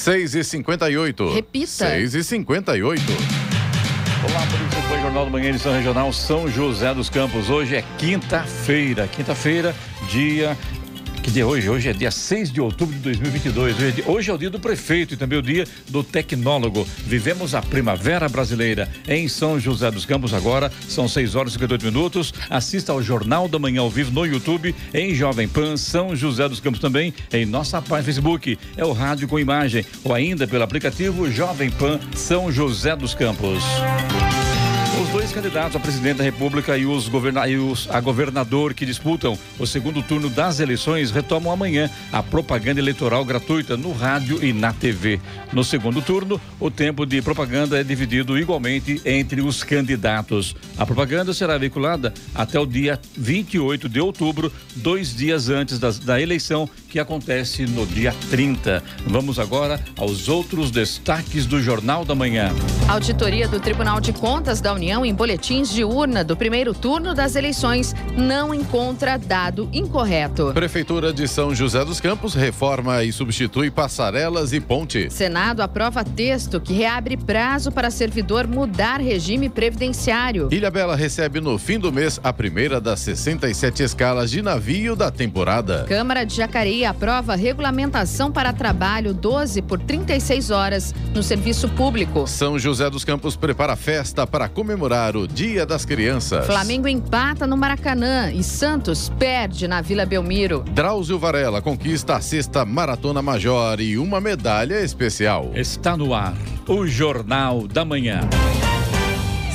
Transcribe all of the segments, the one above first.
6 e 58 Repita. 6 e 58 Olá, por isso foi o Jornal do Manhã, edição regional São José dos Campos. Hoje é quinta-feira, quinta-feira, dia que dia é hoje? Hoje é dia 6 de outubro de 2022. Hoje é, hoje é o dia do prefeito e também o dia do tecnólogo. Vivemos a primavera brasileira em São José dos Campos agora. São 6 horas e 58 minutos. Assista ao Jornal da Manhã ao vivo no YouTube, em Jovem Pan São José dos Campos também, em nossa página Facebook. É o rádio com imagem ou ainda pelo aplicativo Jovem Pan São José dos Campos. Os dois candidatos a presidente da República e, os governa e os, a governador que disputam o segundo turno das eleições retomam amanhã a propaganda eleitoral gratuita no rádio e na TV. No segundo turno, o tempo de propaganda é dividido igualmente entre os candidatos. A propaganda será veiculada até o dia 28 de outubro, dois dias antes da eleição, que acontece no dia 30. Vamos agora aos outros destaques do Jornal da Manhã. Auditoria do Tribunal de Contas da União em boletins de urna do primeiro turno das eleições não encontra dado incorreto. Prefeitura de São José dos Campos reforma e substitui passarelas e ponte. Senado aprova texto que reabre prazo para servidor mudar regime previdenciário. Ilha Bela recebe no fim do mês a primeira das 67 escalas de navio da temporada. Câmara de Jacareí aprova regulamentação para trabalho 12 por 36 horas no serviço público. São José dos Campos prepara festa para comemorar o Dia das Crianças. Flamengo empata no Maracanã e Santos perde na Vila Belmiro. Drauzio Varela conquista a sexta Maratona Major e uma medalha especial. Está no ar o Jornal da Manhã.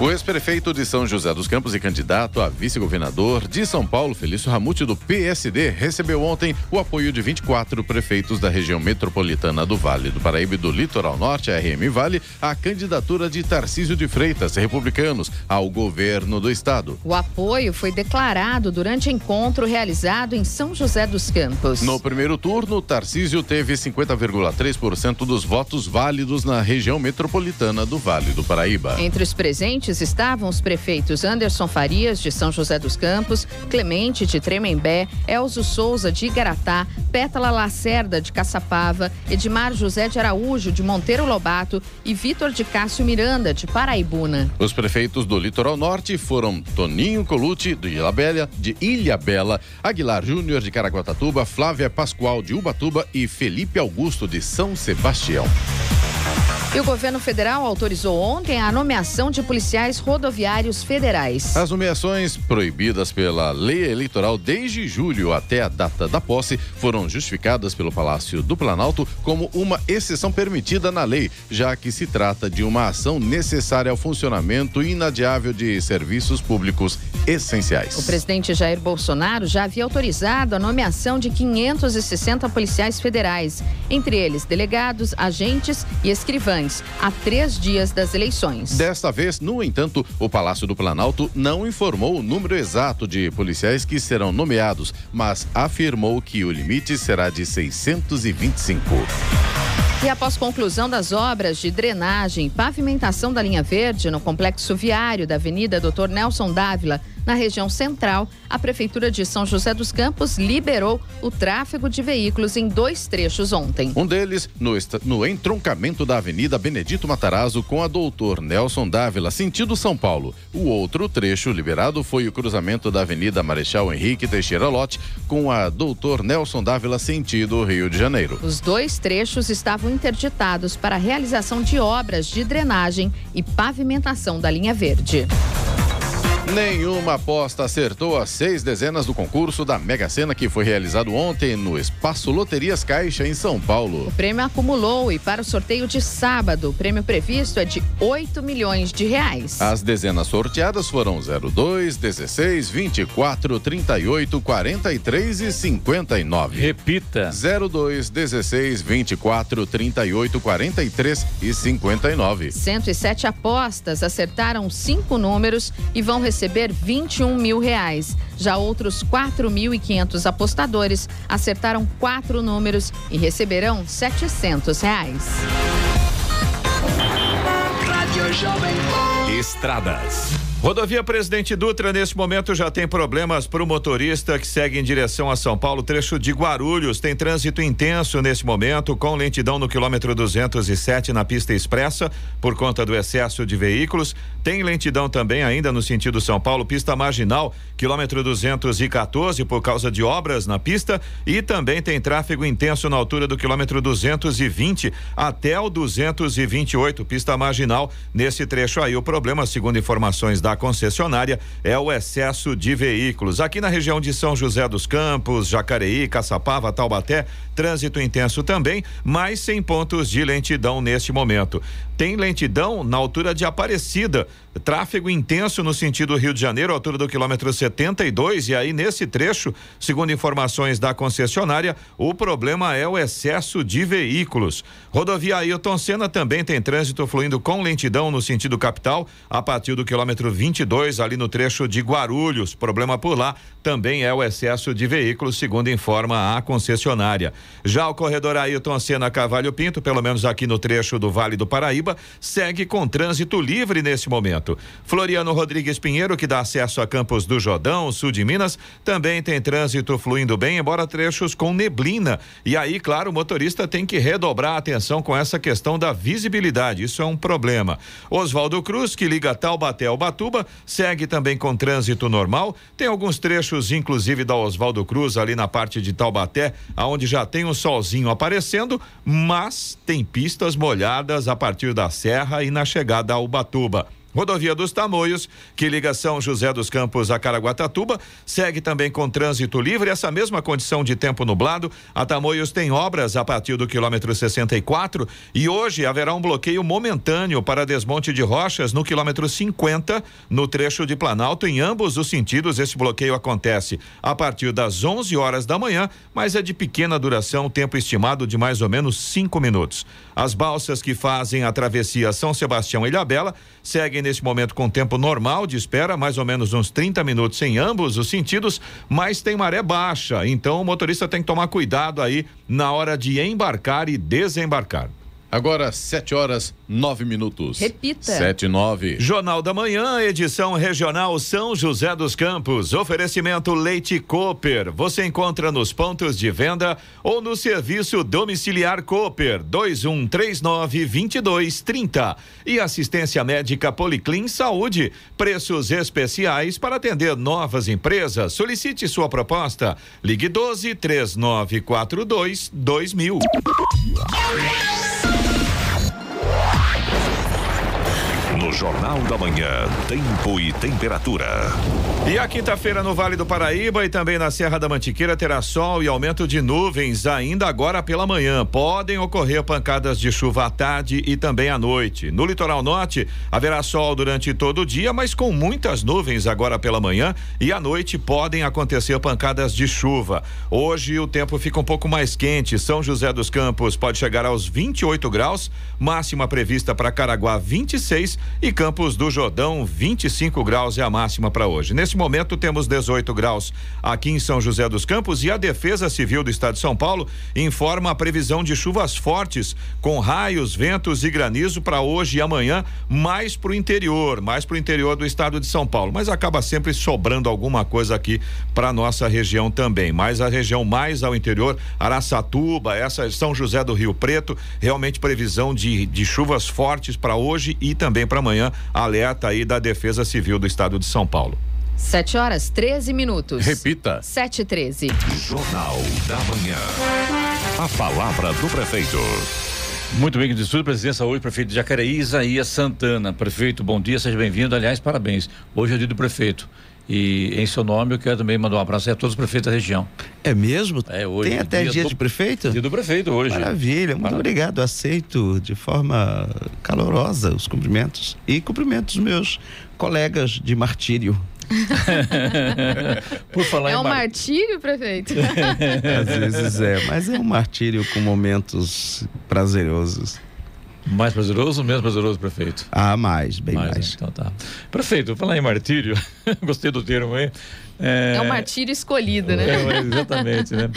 O ex-prefeito de São José dos Campos e candidato a vice-governador de São Paulo, Felício Ramute, do PSD, recebeu ontem o apoio de 24 prefeitos da região metropolitana do Vale do Paraíba e do Litoral Norte, RM Vale, à candidatura de Tarcísio de Freitas, republicanos, ao governo do estado. O apoio foi declarado durante encontro realizado em São José dos Campos. No primeiro turno, Tarcísio teve 50,3% dos votos válidos na região metropolitana do Vale do Paraíba. Entre os presentes estavam os prefeitos Anderson Farias, de São José dos Campos, Clemente, de Tremembé, Elzo Souza, de Igaratá, Pétala Lacerda, de Caçapava, Edmar José de Araújo, de Monteiro Lobato e Vitor de Cássio Miranda, de Paraibuna. Os prefeitos do Litoral Norte foram Toninho Colucci, de Ilha Bela, de Ilha Bela, Aguilar Júnior, de Caraguatatuba, Flávia Pascoal, de Ubatuba e Felipe Augusto, de São Sebastião. E o governo federal autorizou ontem a nomeação de policiais rodoviários federais. As nomeações proibidas pela lei eleitoral desde julho até a data da posse foram justificadas pelo Palácio do Planalto como uma exceção permitida na lei, já que se trata de uma ação necessária ao funcionamento inadiável de serviços públicos essenciais. O presidente Jair Bolsonaro já havia autorizado a nomeação de 560 policiais federais, entre eles delegados, agentes e escrivães há três dias das eleições. Desta vez, no entanto, o Palácio do Planalto não informou o número exato de policiais que serão nomeados, mas afirmou que o limite será de 625. E após conclusão das obras de drenagem e pavimentação da linha verde no complexo viário da Avenida Dr. Nelson Dávila, na região central, a Prefeitura de São José dos Campos liberou o tráfego de veículos em dois trechos ontem. Um deles no, no entroncamento da Avenida Benedito Matarazzo com a Doutor Nelson Dávila, sentido São Paulo. O outro trecho liberado foi o cruzamento da Avenida Marechal Henrique Teixeira Lote com a Doutor Nelson Dávila, sentido Rio de Janeiro. Os dois trechos estavam interditados para a realização de obras de drenagem e pavimentação da linha verde. Nenhuma aposta acertou as seis dezenas do concurso da Mega Sena que foi realizado ontem no Espaço Loterias Caixa, em São Paulo. O prêmio acumulou e para o sorteio de sábado, o prêmio previsto é de 8 milhões de reais. As dezenas sorteadas foram 02, 16, 24, 38, 43 e 59. Repita. 02, 16, 24, 38, 43 e 59. 107 apostas acertaram cinco números e vão receber receber 21 mil reais. Já outros 4.500 apostadores acertaram quatro números e receberão 700 reais. Estradas. Rodovia Presidente Dutra, nesse momento, já tem problemas para o motorista que segue em direção a São Paulo, trecho de Guarulhos. Tem trânsito intenso nesse momento, com lentidão no quilômetro 207 na pista expressa, por conta do excesso de veículos. Tem lentidão também ainda no sentido São Paulo, pista marginal, quilômetro 214, por causa de obras na pista. E também tem tráfego intenso na altura do quilômetro 220 até o 228, pista marginal. Nesse trecho aí, o problema, segundo informações da da concessionária é o excesso de veículos. Aqui na região de São José dos Campos, Jacareí, Caçapava, Taubaté, trânsito intenso também, mas sem pontos de lentidão neste momento. Tem lentidão na altura de Aparecida, tráfego intenso no sentido Rio de Janeiro, altura do quilômetro 72, e aí nesse trecho, segundo informações da concessionária, o problema é o excesso de veículos. Rodovia Ailton Senna também tem trânsito fluindo com lentidão no sentido capital, a partir do quilômetro 22, ali no trecho de Guarulhos. Problema por lá também é o excesso de veículos, segundo informa a concessionária. Já o corredor Ailton Senna Cavalho Pinto, pelo menos aqui no trecho do Vale do Paraíba, segue com trânsito livre nesse momento. Floriano Rodrigues Pinheiro, que dá acesso a Campos do Jordão, sul de Minas, também tem trânsito fluindo bem, embora trechos com neblina. E aí, claro, o motorista tem que redobrar a atenção com essa questão da visibilidade. Isso é um problema. Oswaldo Cruz, que liga Taubaté ao Batu Ubatuba, segue também com trânsito normal. Tem alguns trechos, inclusive da Oswaldo Cruz, ali na parte de Taubaté, aonde já tem um solzinho aparecendo, mas tem pistas molhadas a partir da serra e na chegada a Ubatuba. Rodovia dos Tamoios, que liga São José dos Campos a Caraguatatuba, segue também com trânsito livre. Essa mesma condição de tempo nublado. A Tamoios tem obras a partir do quilômetro 64 e hoje haverá um bloqueio momentâneo para desmonte de rochas no quilômetro 50, no trecho de Planalto. Em ambos os sentidos, esse bloqueio acontece a partir das 11 horas da manhã, mas é de pequena duração, tempo estimado de mais ou menos cinco minutos. As balsas que fazem a travessia São Sebastião e Ilhabela seguem neste momento com tempo normal de espera, mais ou menos uns 30 minutos em ambos os sentidos, mas tem maré baixa, então o motorista tem que tomar cuidado aí na hora de embarcar e desembarcar. Agora, 7 horas, 9 minutos. Repita. 7 e 9. Jornal da Manhã, edição regional São José dos Campos. Oferecimento Leite Cooper. Você encontra nos pontos de venda ou no serviço domiciliar Cooper 2139 2230. E assistência médica Policlin Saúde. Preços especiais para atender novas empresas. Solicite sua proposta. Ligue 12 3942 2000. No Jornal da Manhã, tempo e temperatura. E a quinta-feira no Vale do Paraíba e também na Serra da Mantiqueira terá sol e aumento de nuvens ainda agora pela manhã. Podem ocorrer pancadas de chuva à tarde e também à noite. No litoral norte haverá sol durante todo o dia, mas com muitas nuvens agora pela manhã e à noite podem acontecer pancadas de chuva. Hoje o tempo fica um pouco mais quente. São José dos Campos pode chegar aos 28 graus, máxima prevista para Caraguá 26 e Campos do Jordão, 25 graus é a máxima para hoje. Nesse momento temos 18 graus aqui em São José dos Campos e a Defesa Civil do Estado de São Paulo informa a previsão de chuvas fortes com raios, ventos e granizo para hoje e amanhã, mais para o interior, mais para o interior do estado de São Paulo. Mas acaba sempre sobrando alguma coisa aqui para nossa região também. Mas a região mais ao interior, Araçatuba, essa São José do Rio Preto, realmente previsão de, de chuvas fortes para hoje e também para amanhã, alerta aí da Defesa Civil do Estado de São Paulo. 7 horas 13 minutos. Repita. 7 e 13. Jornal da Manhã. A palavra do prefeito. Muito bem, de sua presença hoje, prefeito de Jacareí, Isaías Santana. Prefeito, bom dia, seja bem-vindo. Aliás, parabéns. Hoje é o dia do prefeito. E em seu nome eu quero também mandar um abraço a todos os prefeitos da região. É mesmo? É hoje. Tem até dia, dia do, de prefeito? Dia do prefeito hoje. Maravilha, muito Maravilha. obrigado. Aceito de forma calorosa os cumprimentos. E cumprimentos meus colegas de martírio. Por falar é um mar... martírio, prefeito? Às vezes é, mas é um martírio com momentos prazerosos. Mais prazeroso ou menos prazeroso, prefeito? Ah, mais, bem mais. mais. Então tá. Prefeito, falar em martírio, gostei do termo aí. É, é um martírio escolhido, né? É, exatamente, né?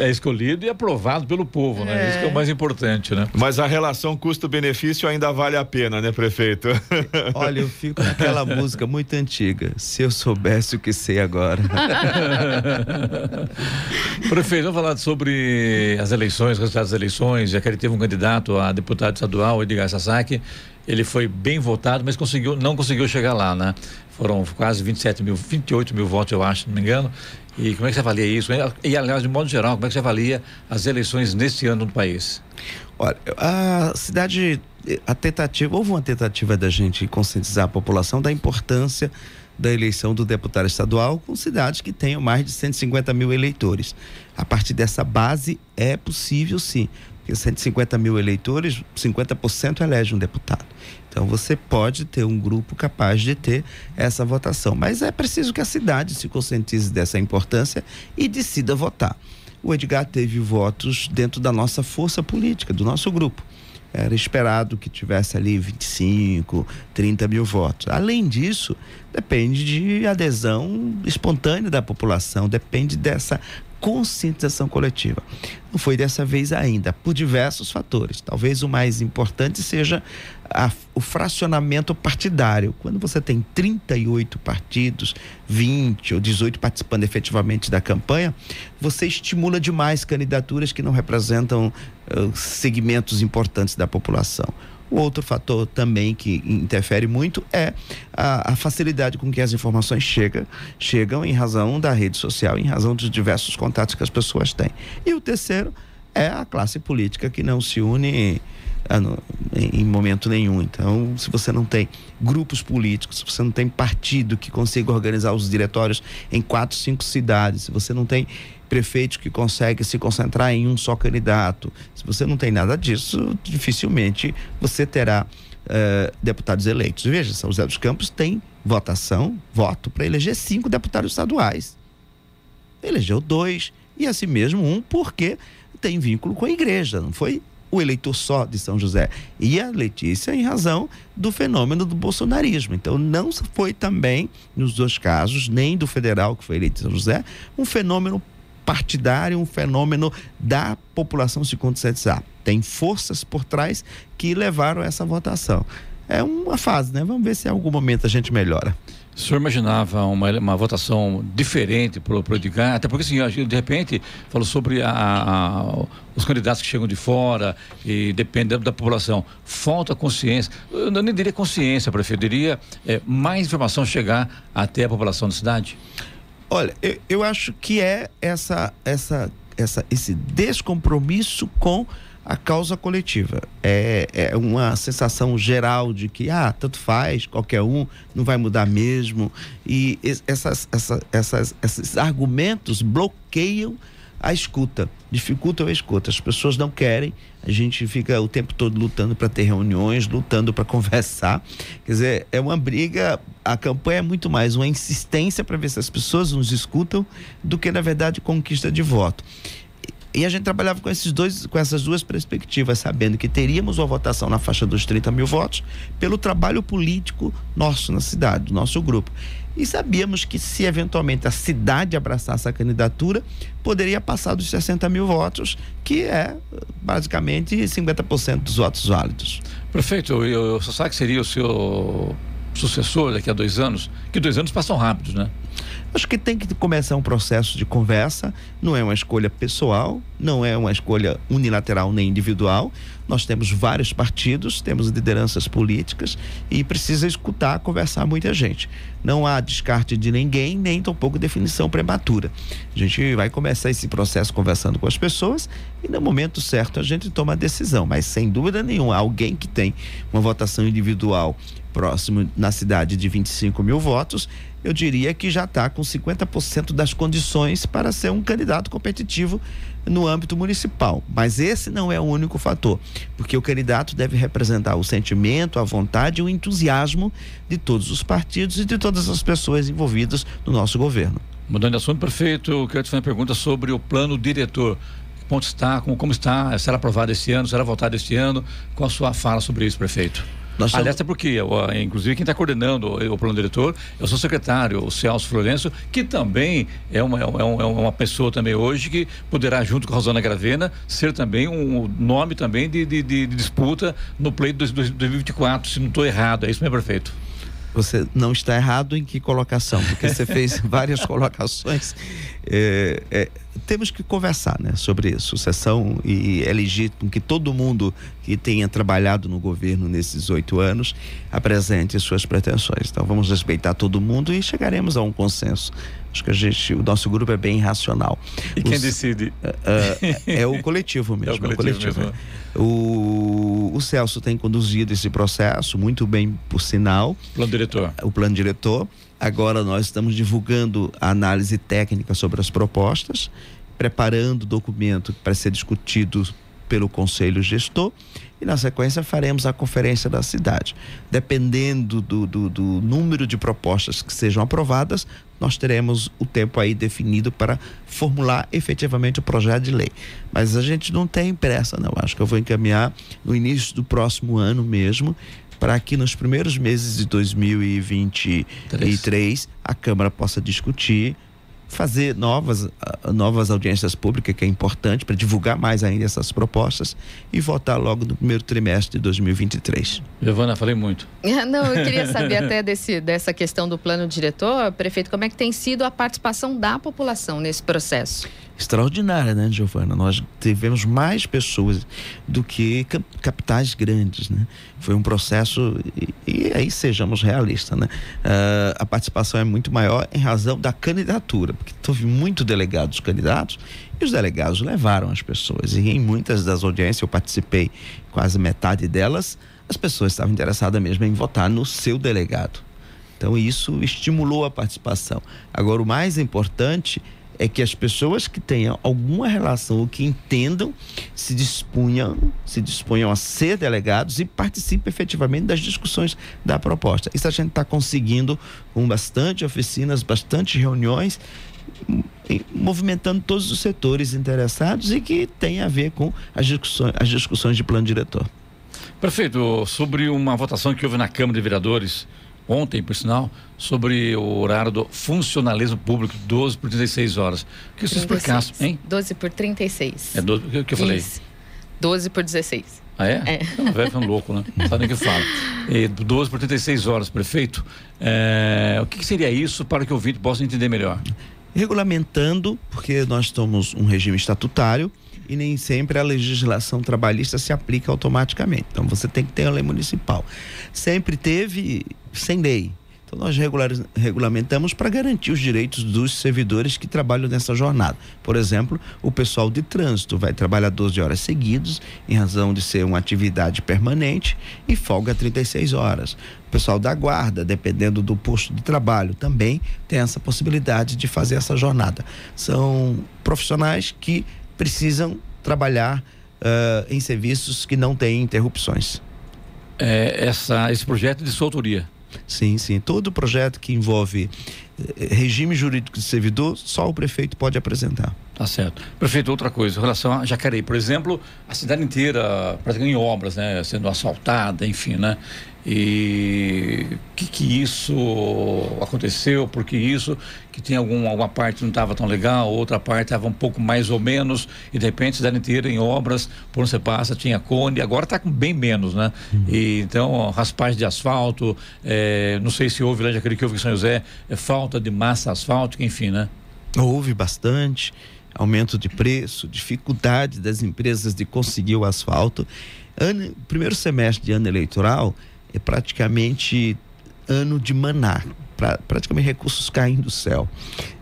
É escolhido e aprovado pelo povo, né? É. Isso que é o mais importante, né? Mas a relação custo-benefício ainda vale a pena, né, prefeito? Olha, eu fico naquela música muito antiga. Se eu soubesse o que sei agora. prefeito, vamos falar sobre as eleições, resultados das eleições. Já que ele teve um candidato a deputado estadual, Edgar Sasaki. Ele foi bem votado, mas conseguiu, não conseguiu chegar lá, né? Foram quase 27 mil, 28 mil votos, eu acho, se não me engano. E como é que você avalia isso? E, aliás, de modo geral, como é que você avalia as eleições neste ano no país? Olha, a cidade, a tentativa, houve uma tentativa da gente conscientizar a população da importância da eleição do deputado estadual com cidades que tenham mais de 150 mil eleitores. A partir dessa base é possível sim, porque 150 mil eleitores, 50% elege um deputado. Então você pode ter um grupo capaz de ter essa votação, mas é preciso que a cidade se conscientize dessa importância e decida votar. O Edgar teve votos dentro da nossa força política, do nosso grupo. Era esperado que tivesse ali 25, 30 mil votos. Além disso, depende de adesão espontânea da população, depende dessa conscientização coletiva. Não foi dessa vez ainda, por diversos fatores. Talvez o mais importante seja a, o fracionamento partidário. Quando você tem 38 partidos, 20 ou 18 participando efetivamente da campanha, você estimula demais candidaturas que não representam uh, segmentos importantes da população. O outro fator também que interfere muito é a, a, facilidade com que as informações chegam, chegam em razão da rede social, em razão dos diversos contatos que as pessoas têm. E o terceiro é a classe política que não se une ah, em momento nenhum. Então, se você não tem grupos políticos, se você não tem partido que consiga organizar os diretórios em quatro, cinco cidades, se você não tem prefeito que consegue se concentrar em um só candidato, se você não tem nada disso, dificilmente você terá uh, deputados eleitos. Veja, São José dos Campos tem votação, voto para eleger cinco deputados estaduais. Elegeu dois e assim mesmo um porque tem vínculo com a igreja, não foi o eleitor só de São José. E a Letícia em razão do fenômeno do bolsonarismo. Então, não foi também, nos dois casos, nem do federal, que foi eleito São José, um fenômeno partidário, um fenômeno da população se conscientizar. Tem forças por trás que levaram a essa votação. É uma fase, né? Vamos ver se em algum momento a gente melhora. O senhor imaginava uma, uma votação diferente para o Edgar? Até porque, assim, de repente, falou sobre a, a, os candidatos que chegam de fora e dependendo da população. Falta consciência. Eu nem diria consciência, prefeito. Diria é, mais informação chegar até a população da cidade? Olha, eu, eu acho que é essa, essa, essa, esse descompromisso com a causa coletiva. É, é uma sensação geral de que, ah, tanto faz, qualquer um, não vai mudar mesmo. E essas, essa, essas, esses argumentos bloqueiam a escuta, dificultam a escuta. As pessoas não querem, a gente fica o tempo todo lutando para ter reuniões, lutando para conversar. Quer dizer, é uma briga. A campanha é muito mais uma insistência para ver se as pessoas nos escutam do que, na verdade, conquista de voto. E a gente trabalhava com, esses dois, com essas duas perspectivas, sabendo que teríamos uma votação na faixa dos 30 mil votos pelo trabalho político nosso na cidade, do nosso grupo. E sabíamos que se eventualmente a cidade abraçasse a candidatura, poderia passar dos 60 mil votos, que é basicamente 50% dos votos válidos. Prefeito, eu, eu só que seria o seu sucessor daqui a dois anos? Que dois anos passam rápidos, né? Acho que tem que começar um processo de conversa, não é uma escolha pessoal, não é uma escolha unilateral nem individual. Nós temos vários partidos, temos lideranças políticas e precisa escutar, conversar muita gente. Não há descarte de ninguém, nem tampouco definição prematura. A gente vai começar esse processo conversando com as pessoas e no momento certo a gente toma a decisão. Mas sem dúvida nenhuma, alguém que tem uma votação individual próximo na cidade de 25 mil votos, eu diria que já está com 50% das condições para ser um candidato competitivo no âmbito municipal. Mas esse não é o único fator, porque o candidato deve representar o sentimento, a vontade e o entusiasmo de todos os partidos e de todas as pessoas envolvidas no nosso governo. Mudando de assunto, prefeito, eu quero te fazer uma pergunta sobre o plano diretor. Que ponto está, como, como está, será aprovado esse ano, será votado esse ano? Qual a sua fala sobre isso, prefeito? Nós Aliás, é porque, inclusive, quem está coordenando o, plano diretor é o seu secretário, o Celso Florencio, que também é uma, é, uma, é uma pessoa também hoje que poderá, junto com a Rosana Gravena, ser também um nome também de, de, de disputa no pleito de 2024, se não estou errado. É isso, meu prefeito? Você não está errado em que colocação, porque você fez várias colocações. É, é, temos que conversar né, sobre isso, sucessão e é legítimo que todo mundo que tenha trabalhado no governo nesses oito anos apresente suas pretensões. Então vamos respeitar todo mundo e chegaremos a um consenso. Acho que a gente, o nosso grupo é bem racional. E Os, quem decide? Uh, é o coletivo mesmo. É o coletivo. É o, coletivo, mesmo. O, o, Celso tem conduzido esse processo muito bem, por sinal. Plano diretor. O plano diretor. Agora nós estamos divulgando a análise técnica sobre as propostas, preparando o documento para ser discutido pelo Conselho Gestor e na sequência faremos a conferência da cidade. Dependendo do, do, do, número de propostas que sejam aprovadas, nós teremos o tempo aí definido para formular efetivamente o projeto de lei. Mas a gente não tem pressa, não. Acho que eu vou encaminhar no início do próximo ano mesmo para que nos primeiros meses de 2023 Três. a Câmara possa discutir fazer novas, novas audiências públicas, que é importante para divulgar mais ainda essas propostas e votar logo no primeiro trimestre de 2023. Giovana, falei muito. Não, eu queria saber até desse, dessa questão do plano diretor, prefeito, como é que tem sido a participação da população nesse processo? Extraordinária, né, Giovana? Nós tivemos mais pessoas do que capitais grandes, né? Foi um processo e, e aí sejamos realistas, né? Uh, a participação é muito maior em razão da candidatura, porque teve muito delegados candidatos e os delegados levaram as pessoas e em muitas das audiências eu participei, quase metade delas, as pessoas estavam interessadas mesmo em votar no seu delegado. Então isso estimulou a participação. Agora o mais importante é que as pessoas que tenham alguma relação ou que entendam se disponham, se disponham a ser delegados e participem efetivamente das discussões da proposta. Isso a gente está conseguindo com bastante oficinas, bastante reuniões, movimentando todos os setores interessados e que tem a ver com as discussões, as discussões de plano diretor. Prefeito, sobre uma votação que houve na Câmara de Vereadores ontem, por sinal, sobre o horário do funcionalismo público, 12 por 36 horas. Que você explicasse, hein? 12 por 36. É 12, o que eu falei? Isso. 12 por 16. Ah, é? É. Não, velho é um louco, né? Não sabe nem o que fala. E 12 por 36 horas, prefeito. É, o que, que seria isso para que o ouvinte possa entender melhor? Regulamentando, porque nós somos um regime estatutário, e nem sempre a legislação trabalhista se aplica automaticamente. Então você tem que ter a lei municipal. Sempre teve sem lei. Então nós regulamentamos para garantir os direitos dos servidores que trabalham nessa jornada. Por exemplo, o pessoal de trânsito vai trabalhar 12 horas seguidas, em razão de ser uma atividade permanente, e folga 36 horas. O pessoal da guarda, dependendo do posto de trabalho, também tem essa possibilidade de fazer essa jornada. São profissionais que precisam trabalhar uh, em serviços que não têm interrupções. É, essa, esse projeto de sua autoria? Sim, sim. Todo projeto que envolve eh, regime jurídico de servidor, só o prefeito pode apresentar. Tá certo. Prefeito, outra coisa, em relação a Jacareí, por exemplo, a cidade inteira praticamente em obras, né, sendo asfaltada, enfim, né? E que que isso aconteceu? Porque isso que tem algum, alguma parte não estava tão legal, outra parte estava um pouco mais ou menos e de repente cidade inteira em obras, por onde você passa tinha cone, agora está com bem menos, né? Uhum. E então raspagem de asfalto, é, não sei se houve lá, já que houve em São José, é, falta de massa asfáltica, enfim, né? Houve bastante aumento de preço, dificuldade das empresas de conseguir o asfalto. Ano, primeiro semestre de ano eleitoral é praticamente ano de maná, pra, praticamente recursos caem do céu,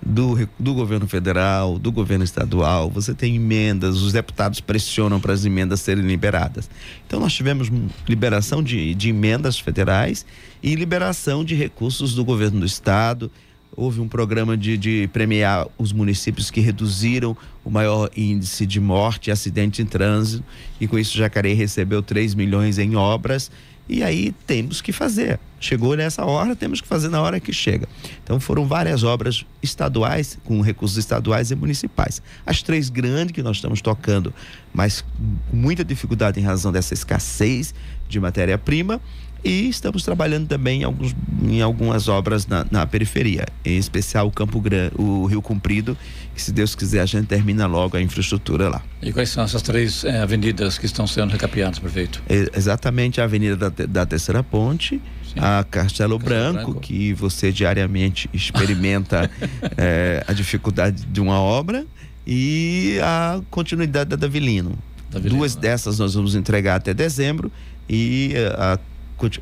do, do governo federal, do governo estadual. Você tem emendas, os deputados pressionam para as emendas serem liberadas. Então, nós tivemos liberação de, de emendas federais e liberação de recursos do governo do estado houve um programa de, de, premiar os municípios que reduziram o maior índice de morte e acidente em trânsito, e com isso Jacareí recebeu 3 milhões em obras, e aí temos que fazer. Chegou nessa hora, temos que fazer na hora que chega. Então foram várias obras estaduais, com recursos estaduais e municipais. As três grandes que nós estamos tocando, mas com muita dificuldade em razão dessa escassez de matéria-prima, e estamos trabalhando também em, alguns, em algumas obras na, na periferia, em especial o Campo Grande, o Rio Comprido, que se Deus quiser a gente termina logo a infraestrutura lá. E quais são essas três eh, avenidas que estão sendo recapeadas, prefeito? É, exatamente a Avenida da, da Terceira Ponte, Sim. a Castelo, Castelo Branco, Branco, que você diariamente experimenta é, a dificuldade de uma obra, e a continuidade da Davilino. Davilino Duas né? dessas nós vamos entregar até dezembro e eh, a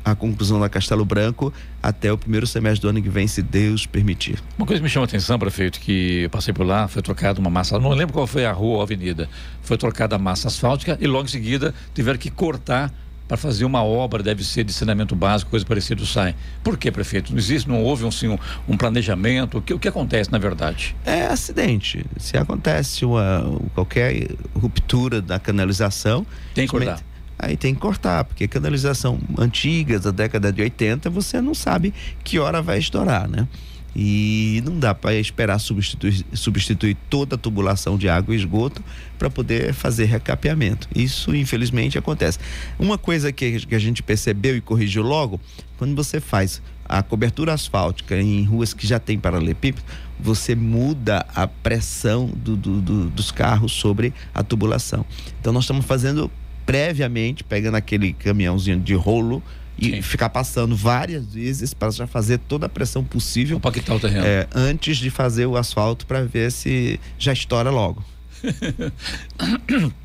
a conclusão da Castelo Branco até o primeiro semestre do ano que vem, se Deus permitir. Uma coisa que me chama a atenção, prefeito, que eu passei por lá, foi trocada uma massa, não lembro qual foi a rua ou a avenida, foi trocada a massa asfáltica e logo em seguida tiveram que cortar para fazer uma obra, deve ser de saneamento básico, coisa parecida, sai. Por que, prefeito? Não existe, não houve assim, um, um planejamento? O que, o que acontece, na verdade? É acidente. Se acontece uma, qualquer ruptura da canalização... Tem que cortar aí tem que cortar, porque canalização antiga da década de 80, você não sabe que hora vai estourar, né? E não dá para esperar substituir, substituir toda a tubulação de água e esgoto para poder fazer recapeamento. Isso, infelizmente, acontece. Uma coisa que, que a gente percebeu e corrigiu logo, quando você faz a cobertura asfáltica em ruas que já tem paralelepípedo, você muda a pressão do, do, do, dos carros sobre a tubulação. Então, nós estamos fazendo previamente, pegando aquele caminhãozinho de rolo e Sim. ficar passando várias vezes para já fazer toda a pressão possível. Compactar o terreno. É, antes de fazer o asfalto para ver se já estoura logo.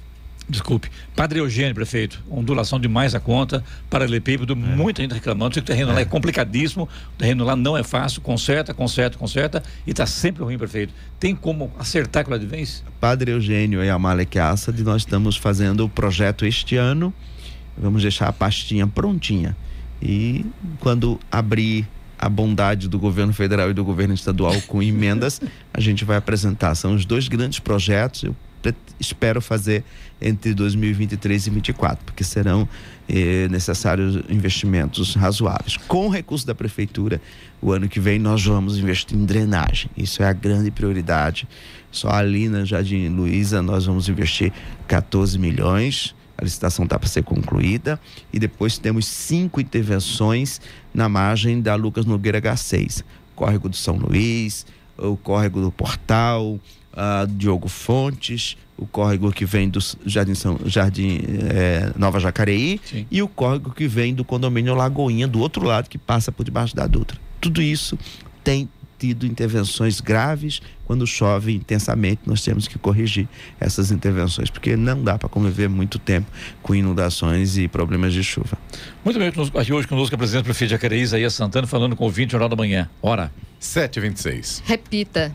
Desculpe. Padre Eugênio, prefeito, ondulação demais a conta, paralelepípedo, é. muita gente reclamando. O terreno é. lá é complicadíssimo, o terreno lá não é fácil, conserta, conserta, conserta e está sempre ruim, prefeito. Tem como acertar aquilo de vez? Padre Eugênio e a Malek Assad, nós estamos fazendo o projeto este ano, vamos deixar a pastinha prontinha. E quando abrir a bondade do governo federal e do governo estadual com emendas, a gente vai apresentar. São os dois grandes projetos. Eu espero fazer entre 2023 e 2024, porque serão eh, necessários investimentos razoáveis. Com o recurso da prefeitura, o ano que vem nós vamos investir em drenagem. Isso é a grande prioridade. Só ali na Jardim Luiza nós vamos investir 14 milhões. A licitação está para ser concluída e depois temos cinco intervenções na margem da Lucas Nogueira H6, córrego do São Luís, o córrego do Portal, uh, Diogo Fontes, o córrego que vem do Jardim, São, Jardim é, Nova Jacareí Sim. e o córrego que vem do condomínio Lagoinha, do outro lado, que passa por debaixo da Dutra. Tudo isso tem tido intervenções graves. Quando chove intensamente, nós temos que corrigir essas intervenções, porque não dá para conviver muito tempo com inundações e problemas de chuva. Muito bem, aqui hoje conosco a presidente do prefeito de Jacareí, Isaías Santana, falando com o 20 Jornal da Manhã. Hora. 7h26. Repita.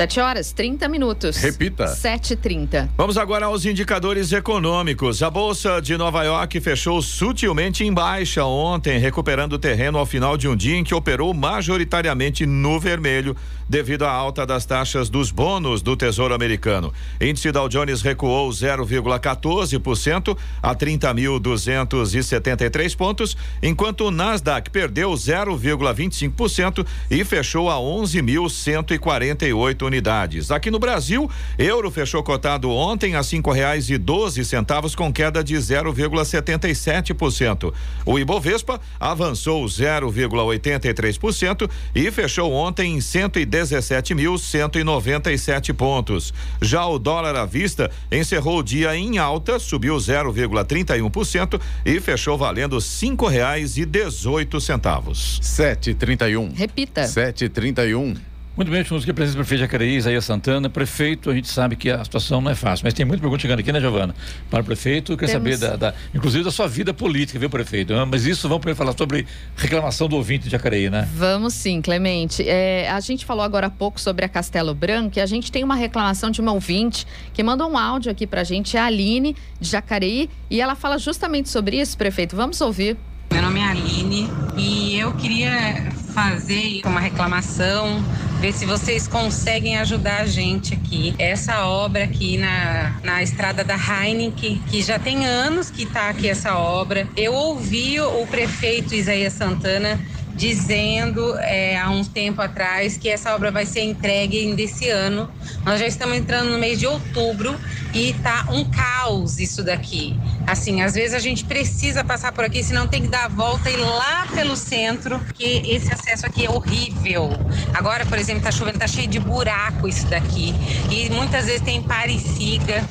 7 horas 30 minutos. Repita. 7h30. Vamos agora aos indicadores econômicos. A Bolsa de Nova York fechou sutilmente em baixa ontem, recuperando terreno ao final de um dia em que operou majoritariamente no vermelho devido à alta das taxas dos bônus do Tesouro Americano. Índice Dow Jones recuou 0,14% a 30.273 pontos, enquanto o Nasdaq perdeu 0,25% e fechou a 11.148 unidades. Aqui no Brasil, euro fechou cotado ontem a cinco reais e doze centavos com queda de 0,77%. O Ibovespa avançou 0,83% e fechou ontem em 110 17.197 pontos. Já o dólar à vista encerrou o dia em alta, subiu 0,31% e fechou valendo cinco reais e dezoito centavos. 7,31. Repita. 7,31. Muito bem, estamos aqui presença do prefeito Jacareí, Isaías Santana. Prefeito, a gente sabe que a situação não é fácil, mas tem muita pergunta chegando aqui, né, Giovana? Para o prefeito, quer Temos. saber da, da- inclusive da sua vida política, viu, prefeito? Ah, Mas isso, vamos primeiro falar sobre reclamação do ouvinte de Jacareí, né? Vamos sim, Clemente. É, a gente falou agora há pouco sobre a Castelo Branco e a gente tem uma reclamação de uma ouvinte que mandou um áudio aqui pra gente, é a Aline de Jacareí, e ela fala justamente sobre isso, prefeito. Vamos ouvir. Meu nome é Aline e eu queria fazer uma reclamação, ver se vocês conseguem ajudar a gente aqui. Essa obra aqui na, na estrada da Heineken, que já tem anos que está aqui essa obra. Eu ouvi o prefeito Isaías Santana dizendo é, há um tempo atrás que essa obra vai ser entregue ainda esse ano. Nós já estamos entrando no mês de outubro e tá um caos isso daqui. Assim, às vezes a gente precisa passar por aqui, senão tem que dar a volta e ir lá pelo centro, porque esse acesso aqui é horrível. Agora, por exemplo, tá chovendo, tá cheio de buraco isso daqui. E muitas vezes tem pare siga.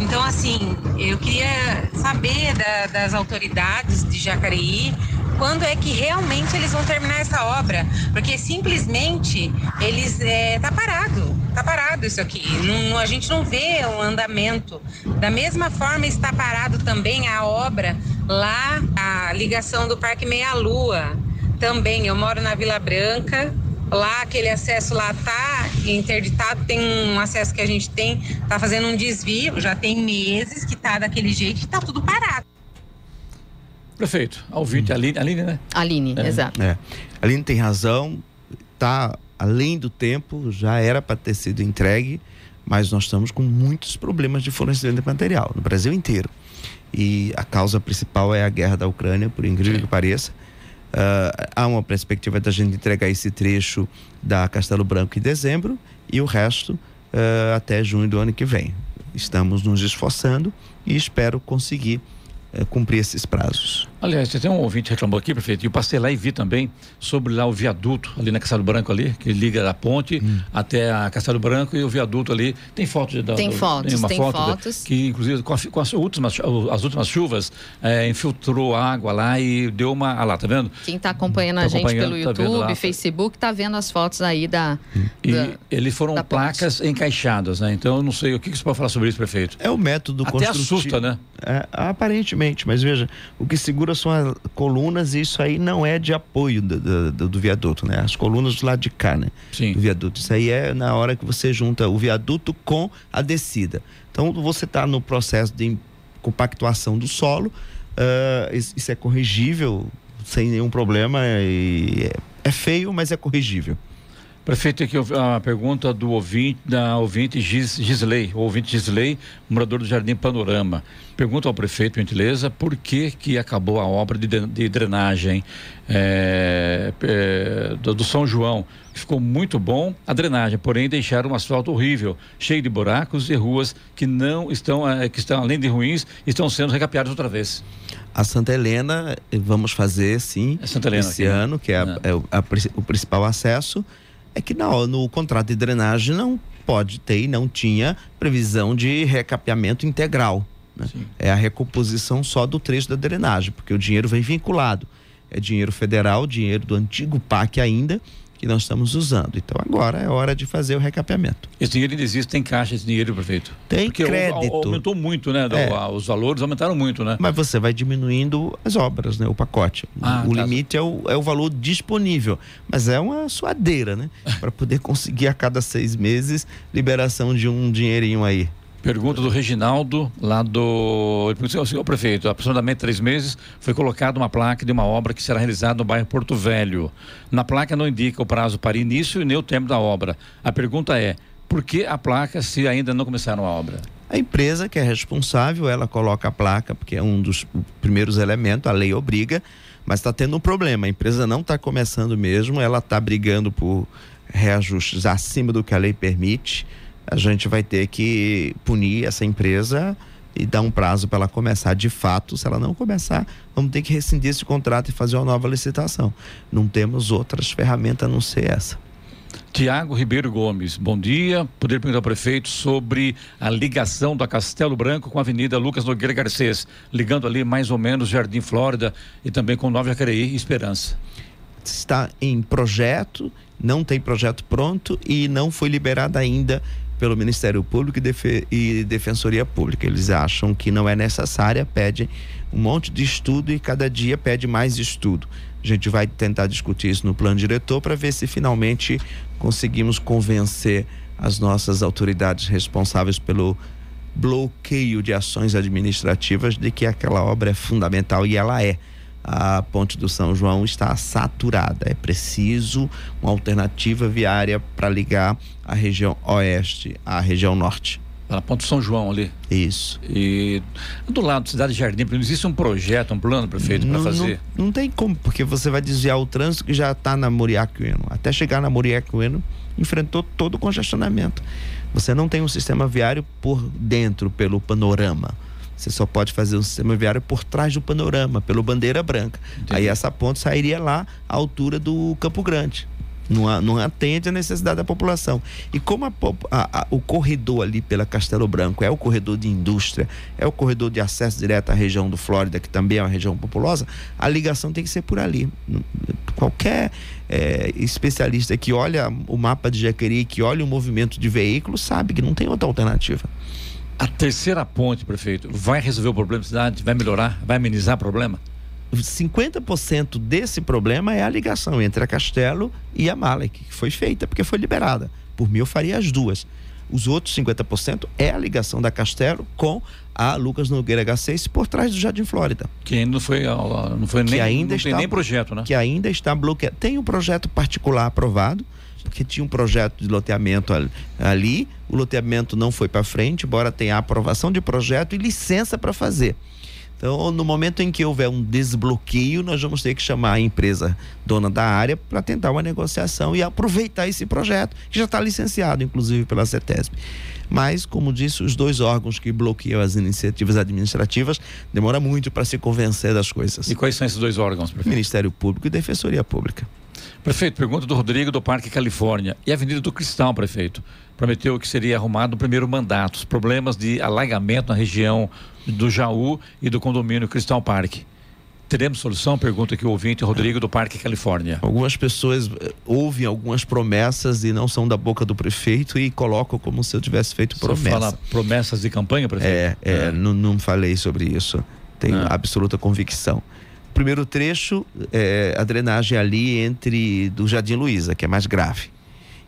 Então, assim, eu queria saber da- das autoridades de Jacareí quando é que realmente eles vão terminar essa obra, porque simplesmente eles é, tá parado, tá parado isso aqui. Não- a gente não vê o andamento. Da mesma forma está parado também a obra lá, a ligação do Parque Meia Lua. Também eu moro na Vila Branca. Lá aquele acesso lá tá interditado, tem um acesso que a gente tem, tá fazendo um desvio, já tem meses que tá daquele jeito e tá tudo parado. Prefeito, a ouvinte, Aline, Aline, né? Aline, É. exato. É. Aline tem razão, tá além do tempo, já era para ter sido entregue, mas nós estamos com muitos problemas de fornecimento de material no Brasil inteiro. E a causa principal é a guerra da Ucrânia, por incrível que pareça. Ah, há uma perspectiva da gente entregar esse trecho da Castelo Branco em dezembro e o resto ah, até junho do ano que vem. Estamos nos esforçando e espero conseguir eh, cumprir esses prazos. Aliás, tem um ouvinte que reclamou aqui, prefeito, e eu passei lá e vi também sobre lá o viaduto, ali na Castelo Branco ali, que liga da ponte até a Castelo Branco e o viaduto ali. Tem foto da, Tem fotos, uma tem foto da- fotos. que inclusive com, a com as, últimas, as últimas chuvas eh, infiltrou água lá e deu uma. Ah lá, tá vendo? Quem está acompanhando a Tá gente acompanhando, pelo tá YouTube, lá. Facebook, tá vendo as fotos aí da. E da- eles foram da ponte. placas encaixadas, né? Então eu não sei o que, que você pode falar sobre isso, prefeito. É o método Até construtivo. assusta, né? É, aparentemente, mas veja, o que segura são as colunas e isso aí não é de apoio do, do- do- viaduto, né? As colunas do lado de cá, né? Sim. Do viaduto. Isso aí é na hora que você junta o viaduto com a descida. Então você está no processo de compactuação do solo, isso isso é corrigível sem nenhum problema e é, é feio, mas é corrigível. Prefeito, aqui a pergunta do ouvinte, da ouvinte Gis, Gisley, ouvinte Gisley, morador do Jardim Panorama. Pergunta ao prefeito, gentileza, por que que acabou a obra de, de- drenagem é, é, do, do São João? Ficou muito bom a drenagem, porém deixaram um asfalto horrível, cheio de buracos e ruas que não estão, é, que estão além de ruins, estão sendo recapeadas outra vez. A Santa Helena, vamos fazer sim, É Helena esse aqui, né? ano, que é, a- É. é a o principal acesso, é que não, no contrato de drenagem não pode ter e não tinha previsão de recapeamento integral. né? É a recomposição só do trecho da drenagem, porque o dinheiro vem vinculado. É dinheiro federal, dinheiro do antigo PAC ainda, que nós estamos usando. Então agora é hora de fazer o recapeamento. Esse dinheiro ainda existe, tem caixa esse dinheiro, prefeito? Tem Porque crédito. aumentou muito, né? É. Os valores aumentaram muito, né? Mas você vai diminuindo as obras, né? O pacote. Ah, o tá. limite é o, é o valor disponível. Mas é uma suadeira, né? Para poder conseguir a cada seis meses liberação de um dinheirinho aí. Pergunta do Reginaldo, lá do. Senhor prefeito, aproximadamente três meses foi colocada uma placa de uma obra que será realizada no bairro Porto Velho. Na placa não indica o prazo para início e nem o tempo da obra. A pergunta é: por que a placa se ainda não começaram a obra? A empresa que é responsável, ela coloca a placa, porque é um dos primeiros elementos, a lei obriga, mas está tendo um problema. A empresa não está começando mesmo, ela está brigando por reajustes acima do que a lei permite a gente vai ter que punir essa empresa e dar um prazo para ela começar de fato. Se ela não começar, vamos ter que rescindir esse contrato e fazer uma nova licitação. Não temos outras ferramentas a não ser essa. Tiago Ribeiro Gomes, bom dia. Poderia perguntar ao prefeito sobre a ligação da Castelo Branco com a Avenida Lucas Nogueira Garcês, ligando ali mais ou menos Jardim Flórida e também com Nova Jacareí e Esperança. Está em projeto, não tem projeto pronto e não foi liberado ainda pelo Ministério Público e, e Defensoria Pública. Eles acham que não é necessária, pedem um monte de estudo e cada dia pede mais estudo. A gente vai tentar discutir isso no plano diretor para ver se finalmente conseguimos convencer as nossas autoridades responsáveis pelo bloqueio de ações administrativas de que aquela obra é fundamental e ela é a ponte do São João está saturada. É preciso uma alternativa viária para ligar a região oeste à região norte. Para Ponte São João ali. Isso. E do lado da Cidade Jardim, não existe um projeto, um plano, prefeito, para fazer? Não, não, tem como, porque você vai desviar o trânsito que já está na Muriaquino. Até chegar na Muriaquino, enfrentou todo o congestionamento. Você não tem um sistema viário por dentro, pelo panorama. Você só pode fazer um sistema viário por trás do panorama, pelo bandeira branca. Entendi. Aí essa ponte sairia lá à altura do Campo Grande. Não, não atende a necessidade da população. E como a, a, a, o corredor ali pela Castelo Branco é o corredor de indústria, é o corredor de acesso direto à região do Flórida, que também é uma região populosa, a ligação tem que ser por ali. Qualquer é, especialista que olha o mapa de Jaqueri, que olha o movimento de veículos, sabe que não tem outra alternativa. A terceira ponte, prefeito, vai resolver o problema da cidade? Vai melhorar? Vai amenizar o problema? 50% desse problema é a ligação entre a Castelo e a Malek, que foi feita porque foi liberada. Por mim, eu faria as duas. Os outros 50% é a ligação da Castelo com a Lucas Nogueira H6 por trás do Jardim Flórida. Que ainda não foi, não foi nem, ainda não está, nem projeto, né? Que ainda está bloqueado. Tem um projeto particular aprovado, porque tinha um projeto de loteamento ali, o loteamento não foi para frente, embora tenha aprovação de projeto e licença para fazer. Então, no momento em que houver um desbloqueio, nós vamos ter que chamar a empresa dona da área para tentar uma negociação e aproveitar esse projeto, que já está licenciado, inclusive, pela CETESB. Mas, como disse, os dois órgãos que bloqueiam as iniciativas administrativas demora muito para se convencer das coisas. E quais são esses dois órgãos, prefeito? Ministério Público e Defensoria Pública. Prefeito, pergunta do Rodrigo do Parque Califórnia. E a Avenida do Cristal, prefeito? Prometeu que seria arrumado no primeiro mandato. Os problemas de alagamento na região do Jaú e do condomínio Cristal Parque. Teremos solução? Pergunta aqui o ouvinte Rodrigo do Parque Califórnia. Algumas pessoas eh, ouvem algumas promessas e não são da boca do prefeito e colocam como se eu tivesse feito promessa. Você fala promessas de campanha, prefeito? É, é, é. Não, não falei sobre isso. Tenho é. absoluta convicção primeiro trecho é a drenagem ali entre do Jardim Luiza, que é mais grave.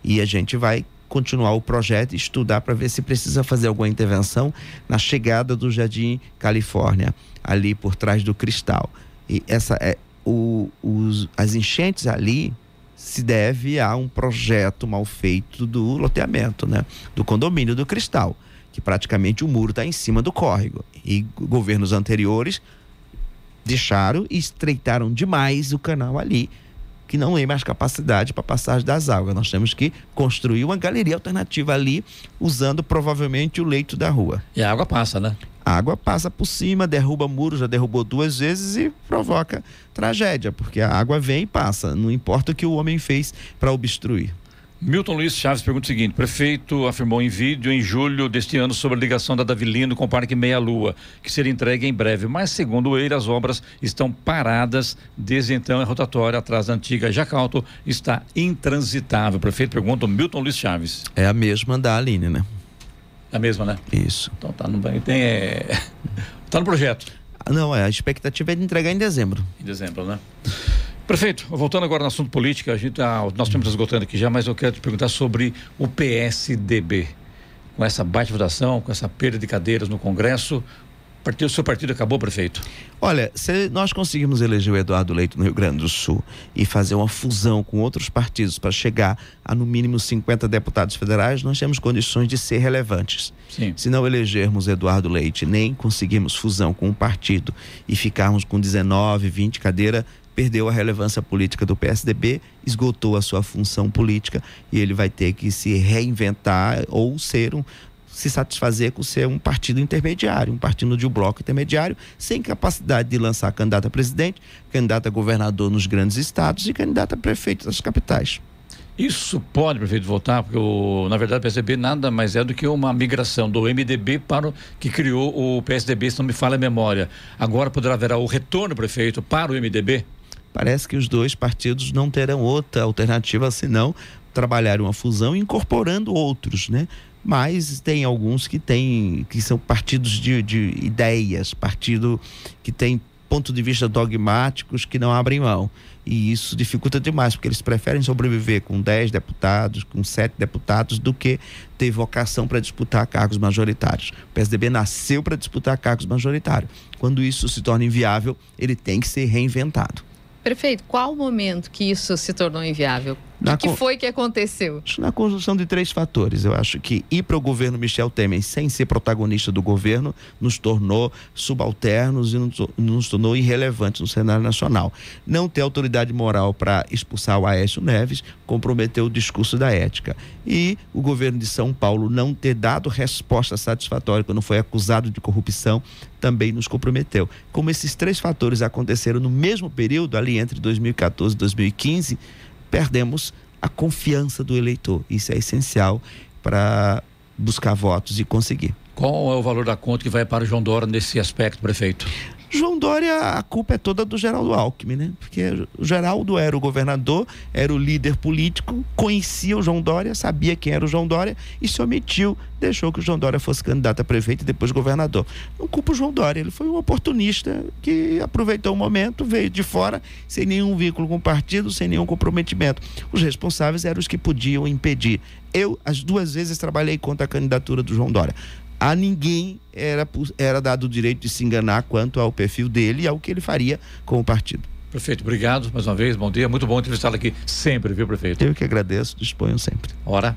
E a gente vai continuar o projeto e estudar para ver se precisa fazer alguma intervenção na chegada do Jardim Califórnia, ali por trás do Cristal. E essa é o, os, as enchentes ali se deve a um projeto mal feito do loteamento, né? Do condomínio do Cristal, que praticamente o muro está em cima do córrego. E governos anteriores deixaram e estreitaram demais o canal ali, que não tem mais capacidade para passagem das águas. Nós temos que construir uma galeria alternativa ali, usando provavelmente o leito da rua. E a água passa, né? A água passa por cima, derruba muro, já derrubou duas vezes e provoca tragédia, porque a água vem e passa, não importa o que o homem fez para obstruir. Milton Luiz Chaves pergunta o seguinte: prefeito afirmou em vídeo em julho deste ano sobre a ligação da Davilino com o Parque Meia Lua, que seria entregue em breve. Mas, segundo ele, as obras estão paradas desde então. A rotatória atrás da antiga Jacalto está intransitável. O prefeito pergunta o Milton Luiz Chaves. É a mesma da Aline, né? É a mesma, né? Isso. Então tá no, tem, é, tá no projeto. Não, é, a expectativa é de entregar em dezembro. Em dezembro, né? Prefeito, voltando agora no assunto político, a gente, ah, nós estamos esgotando aqui já, mas eu quero te perguntar sobre o PSDB. Com essa baixa votação, com essa perda de cadeiras no Congresso, o seu partido acabou, prefeito? Olha, se nós conseguirmos eleger o Eduardo Leite no Rio Grande do Sul e fazer uma fusão com outros partidos para chegar a no mínimo 50 deputados federais, nós temos condições de ser relevantes. Sim. Se não elegermos Eduardo Leite, nem conseguirmos fusão com um partido e ficarmos com 19, 20 cadeiras, perdeu a relevância política do PSDB, esgotou a sua função política e ele vai ter que se reinventar ou ser um se satisfazer com ser um partido intermediário, um partido de um bloco intermediário, sem capacidade de lançar candidato a presidente, candidato a governador nos grandes estados e candidato a prefeito das capitais. Isso pode, prefeito, voltar, porque o, na verdade o PSDB nada mais é do que uma migração do MDB para o que criou o PSDB, se não me falha a memória. Agora poderá haver o retorno, prefeito, para o MDB? Parece que os dois partidos não terão outra alternativa senão trabalhar uma fusão incorporando outros, né? Mas tem alguns que têm, que são partidos de, de ideias, partido que tem ponto de vista dogmáticos que não abrem mão. E isso dificulta demais, porque eles preferem sobreviver com 10 deputados, com 7 deputados, do que ter vocação para disputar cargos majoritários. O PSDB nasceu para disputar cargos majoritários. Quando isso se torna inviável, ele tem que ser reinventado. Prefeito, qual o momento que isso se tornou inviável? O que foi que aconteceu? Na conjunção de três fatores. Eu acho que ir para o governo Michel Temer sem ser protagonista do governo nos tornou subalternos e nos tornou irrelevantes no cenário nacional. Não ter autoridade moral para expulsar o Aécio Neves comprometeu o discurso da ética. E o governo de São Paulo não ter dado resposta satisfatória quando foi acusado de corrupção também nos comprometeu. Como esses três fatores aconteceram no mesmo período, ali entre 2014 e 2015 perdemos a confiança do eleitor. Isso é essencial para buscar votos e conseguir. Qual é o valor da conta que vai para o João Dória nesse aspecto, prefeito? João Dória, a culpa é toda do Geraldo Alckmin, né? Porque o Geraldo era o governador, era o líder político, conhecia o João Dória, sabia quem era o João Dória e se omitiu, deixou que o João Dória fosse candidato a prefeito e depois governador. Não culpa o João Dória, ele foi um oportunista que aproveitou o momento, veio de fora, sem nenhum vínculo com o partido, sem nenhum comprometimento. Os responsáveis eram os que podiam impedir. Eu, as duas vezes, trabalhei contra a candidatura do João Dória a ninguém era, era dado o direito de se enganar quanto ao perfil dele e ao que ele faria com o partido. Prefeito, obrigado mais uma vez, bom dia. Muito bom entrevistá-lo aqui sempre, viu, prefeito? Eu que agradeço, disponho sempre. Ora.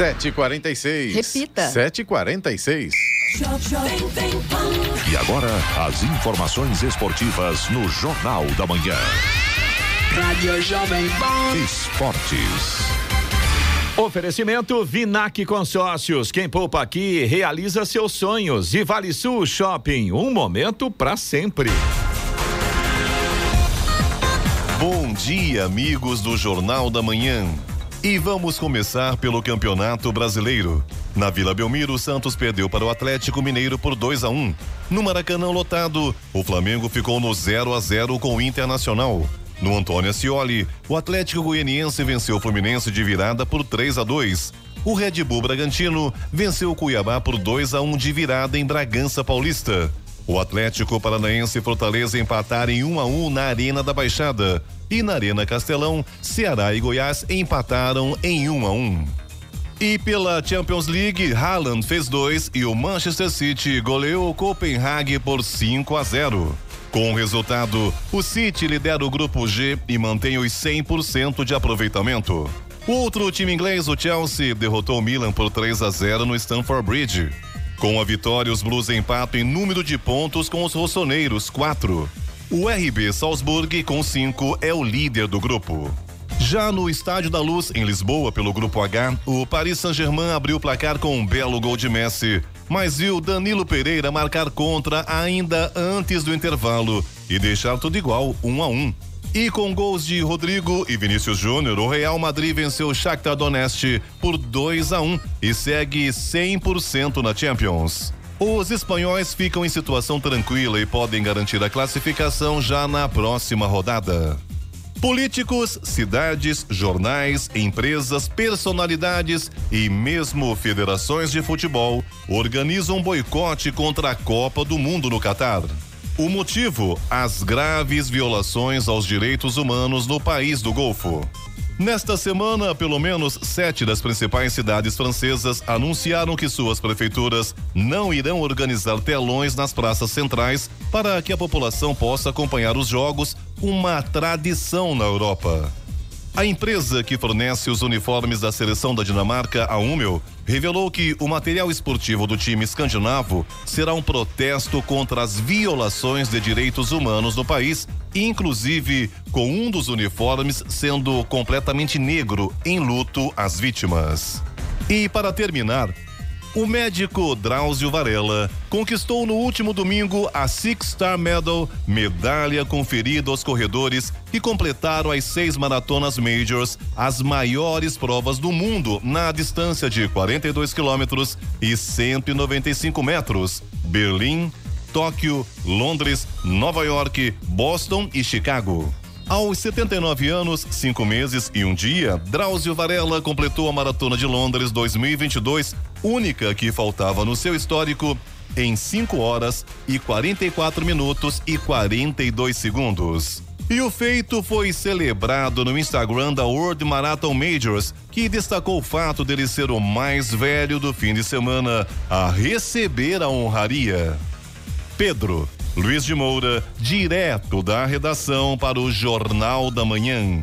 Sete quarenta e seis. Repita. Sete quarenta e seis. E agora, as informações esportivas no Jornal da Manhã. Rádio Jovem Pan. Esportes. Oferecimento Vinac Consórcios. Quem poupa aqui realiza seus sonhos. E Vale Sul Shopping. Um momento para sempre. Bom dia, amigos do Jornal da Manhã. E vamos começar pelo Campeonato Brasileiro. Na Vila Belmiro, o Santos perdeu para o Atlético Mineiro por 2 a 1. No Maracanã lotado, o Flamengo ficou no 0 a 0 com o Internacional. No Antônio Ascioli, o Atlético Goianiense venceu o Fluminense de virada por 3 a 2. O Red Bull Bragantino venceu o Cuiabá por 2 a 1 de virada em Bragança Paulista. O Atlético Paranaense e Fortaleza empataram em 1 a 1 na Arena da Baixada. E na Arena Castelão, Ceará e Goiás empataram em 1 a 1. E pela Champions League, Haaland fez dois e o Manchester City goleou o Copenhague por 5 a 0. Com o resultado, o City lidera o grupo G e mantém os 100% de aproveitamento. Outro time inglês, o Chelsea, derrotou o Milan por 3 a 0 no Stamford Bridge. Com a vitória, os Blues empatam em número de pontos com os rossoneiros, 4. O RB Salzburg, com 5, é o líder do grupo. Já no Estádio da Luz, em Lisboa, pelo Grupo H, o Paris Saint-Germain abriu o placar com um belo gol de Messi, mas viu Danilo Pereira marcar contra ainda antes do intervalo e deixar tudo igual, 1 um a 1. Um. E com gols de Rodrigo e Vinícius Júnior, o Real Madrid venceu o Shakhtar Donetsk por 2 a 1 e segue 100% na Champions. Os espanhóis ficam em situação tranquila e podem garantir a classificação já na próxima rodada. Políticos, cidades, jornais, empresas, personalidades e mesmo federações de futebol organizam boicote contra a Copa do Mundo no Catar. O motivo: as graves violações aos direitos humanos no país do Golfo. Nesta semana, pelo menos sete das principais cidades francesas anunciaram que suas prefeituras não irão organizar telões nas praças centrais para que a população possa acompanhar os jogos, uma tradição na Europa. A empresa que fornece os uniformes da seleção da Dinamarca, a Hummel, revelou que o material esportivo do time escandinavo será um protesto contra as violações de direitos humanos no país, inclusive com um dos uniformes sendo completamente negro em luto às vítimas. E para terminar, o médico Drauzio Varela conquistou no último domingo a Six Star Medal, medalha conferida aos corredores que completaram as seis maratonas majors, as maiores provas do mundo na distância de 42 quilômetros e 195 metros. Berlim, Tóquio, Londres, Nova York, Boston e Chicago. Aos 79 anos, 5 meses e um dia, Drauzio Varela completou a Maratona de Londres 2022, única que faltava no seu histórico, em 5 horas e 44 minutos e 42 segundos. E o feito foi celebrado no Instagram da World Marathon Majors, que destacou o fato dele ser o mais velho do fim de semana a receber a honraria. Pedro Luiz de Moura, direto da redação para o Jornal da Manhã.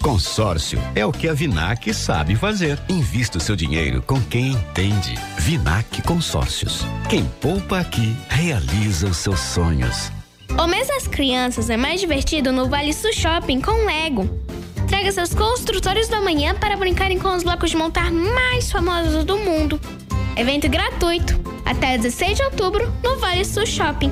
Consórcio é o que a Vinac sabe fazer. Invista o seu dinheiro com quem entende. Vinac Consórcios. Quem poupa aqui realiza os seus sonhos. O mês das crianças é mais divertido no Vale Sul Shopping com Lego. Traga seus construtores da manhã para brincarem com os blocos de montar mais famosos do mundo. Evento gratuito até 16 de outubro no Vale Sul Shopping.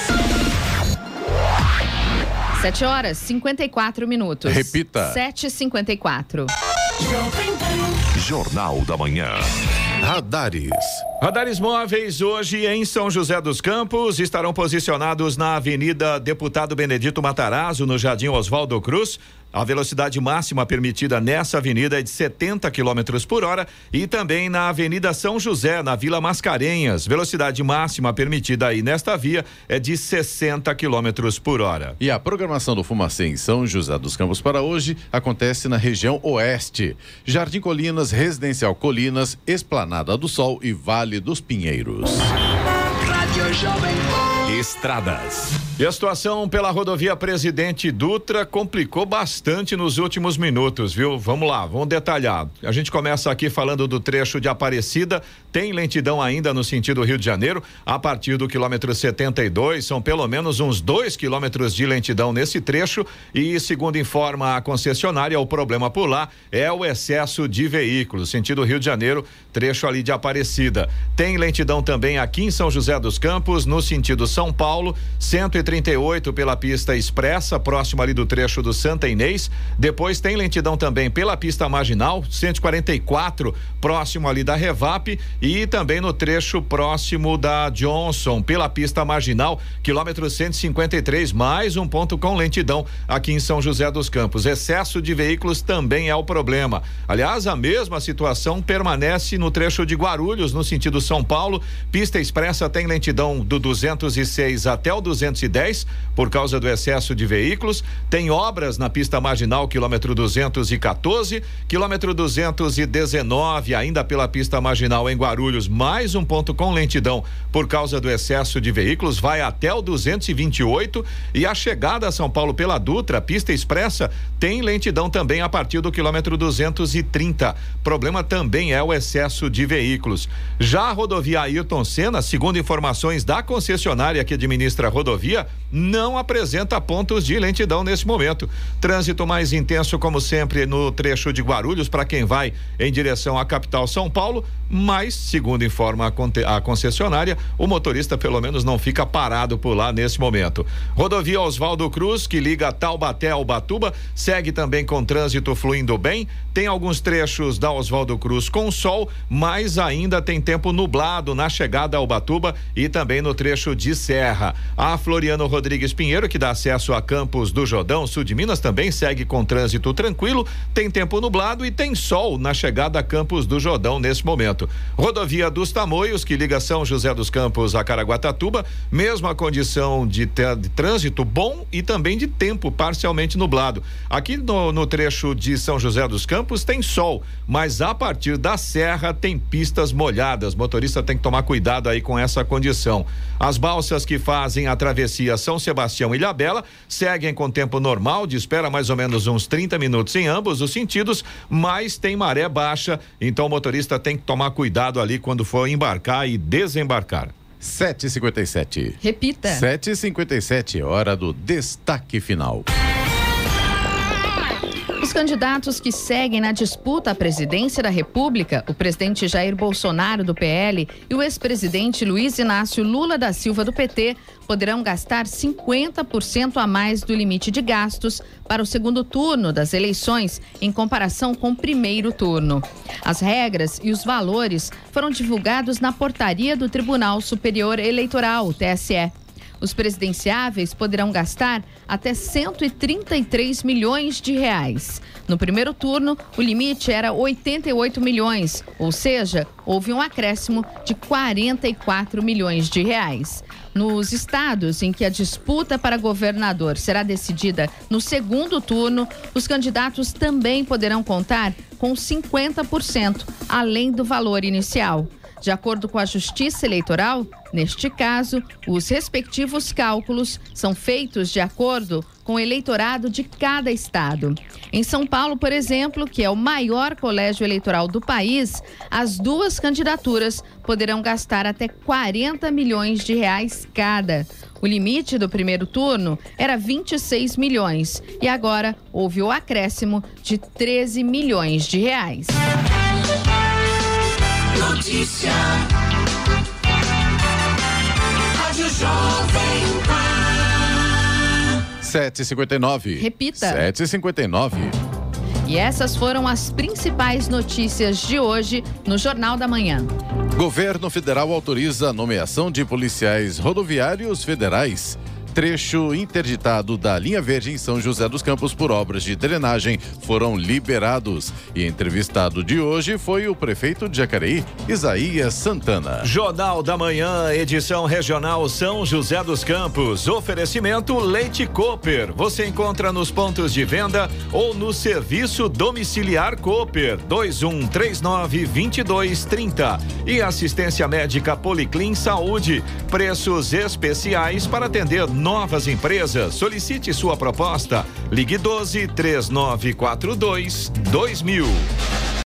7 horas 54 minutos. Repita. 7h54. Jornal da Manhã. Radares. Radares móveis hoje em São José dos Campos estarão posicionados na Avenida Deputado Benedito Matarazzo, no Jardim Oswaldo Cruz. A velocidade máxima permitida nessa avenida é de 70 km por hora e também na Avenida São José, na Vila Mascarenhas. Velocidade máxima permitida aí nesta via é de 60 km por hora. E a programação do Fumacê em São José dos Campos para hoje acontece na região oeste. Jardim Colinas, Residencial Colinas, Esplanada do Sol e Vale dos Pinheiros. Rádio Jovem Pan. Estradas. E a situação pela rodovia Presidente Dutra complicou bastante nos últimos minutos, viu? Vamos lá, vamos detalhar. A gente começa aqui falando do trecho de Aparecida. Tem lentidão ainda no sentido Rio de Janeiro. A partir do quilômetro 72, são pelo menos uns dois quilômetros de lentidão nesse trecho. E, segundo informa a concessionária, o problema por lá é o excesso de veículos. Sentido Rio de Janeiro, trecho ali de Aparecida. Tem lentidão também aqui em São José dos Campos, no sentido São Paulo, 138 pela pista expressa, próximo ali do trecho do Santa Inês. Depois tem lentidão também pela pista marginal, 144, próximo ali da Revap e também no trecho próximo da Johnson, pela pista marginal, quilômetro 153, mais um ponto com lentidão aqui em São José dos Campos. Excesso de veículos também é o problema. Aliás, a mesma situação permanece no trecho de Guarulhos, no sentido São Paulo. Pista expressa tem lentidão do 206 até o 210 por causa do excesso de veículos. Tem obras na pista marginal, quilômetro 214, quilômetro 219, ainda pela pista marginal em Guarulhos, mais um ponto com lentidão por causa do excesso de veículos, vai até o 228 e a chegada a São Paulo pela Dutra, pista expressa, tem lentidão também a partir do quilômetro 230. Problema também é o excesso de veículos. Já a rodovia Ayrton Senna, segundo informações da concessionária que administra a rodovia, não apresenta pontos de lentidão nesse momento. Trânsito mais intenso, como sempre, no trecho de Guarulhos, para quem vai em direção à capital São Paulo, mas, segundo informa a, concessionária, o motorista pelo menos não fica parado por lá nesse momento. Rodovia Oswaldo Cruz, que liga Taubaté ao Batuba, segue também com trânsito fluindo bem. Tem alguns trechos da Oswaldo Cruz com sol, mas ainda tem tempo nublado na chegada ao Batuba e também no trecho de Serra. A Floriano Rodrigues Pinheiro, que dá acesso a Campos do Jordão, sul de Minas, também segue com trânsito tranquilo, tem tempo nublado e tem sol na chegada a Campos do Jordão nesse momento. Rodovia dos Tamoios, que liga São José dos Campos a Caraguatatuba, mesma condição de, de trânsito bom e também de tempo parcialmente nublado. Aqui no, no trecho de São José dos Campos tem sol, mas a partir da serra tem pistas molhadas. Motorista tem que tomar cuidado aí com essa condição. As balsas que fazem a travessia São Sebastião e Ilhabela seguem com tempo normal, de espera mais ou menos uns 30 minutos em ambos os sentidos, mas tem maré baixa, então o motorista tem que tomar cuidado ali quando for embarcar e desembarcar. 7h57. Repita. 7h57, hora do destaque final. Os candidatos que seguem na disputa à presidência da República, o presidente Jair Bolsonaro, do PL, e o ex-presidente Luiz Inácio Lula da Silva, do PT, poderão gastar 50% a mais do limite de gastos para o segundo turno das eleições, em comparação com o primeiro turno. As regras e os valores foram divulgados na portaria do Tribunal Superior Eleitoral, TSE. Os presidenciáveis poderão gastar até 133 milhões de reais. No primeiro turno, o limite era 88 milhões, ou seja, houve um acréscimo de 44 milhões de reais. Nos estados em que a disputa para governador será decidida no segundo turno, os candidatos também poderão contar com 50%, além do valor inicial. De acordo com a Justiça Eleitoral, neste caso, os respectivos cálculos são feitos de acordo com o eleitorado de cada estado. Em São Paulo, por exemplo, que é o maior colégio eleitoral do país, as duas candidaturas poderão gastar até 40 milhões de reais cada. O limite do primeiro turno era 26 milhões e agora houve o acréscimo de 13 milhões de reais. Notícia. Jovem Pan. 7h59. Repita. 7h59. E essas foram as principais notícias de hoje no Jornal da Manhã. Governo federal autoriza a nomeação de policiais rodoviários federais. Trecho interditado da linha verde em São José dos Campos por obras de drenagem foram liberados. E entrevistado de hoje foi o prefeito de Jacareí, Isaías Santana. Jornal da Manhã, edição regional São José dos Campos. Oferecimento Leite Cooper. Você encontra nos pontos de venda ou no serviço domiciliar Cooper 2139 2230. E assistência médica Policlin Saúde. Preços especiais para atender novas empresas. Solicite sua proposta. Ligue 12 3942 2000.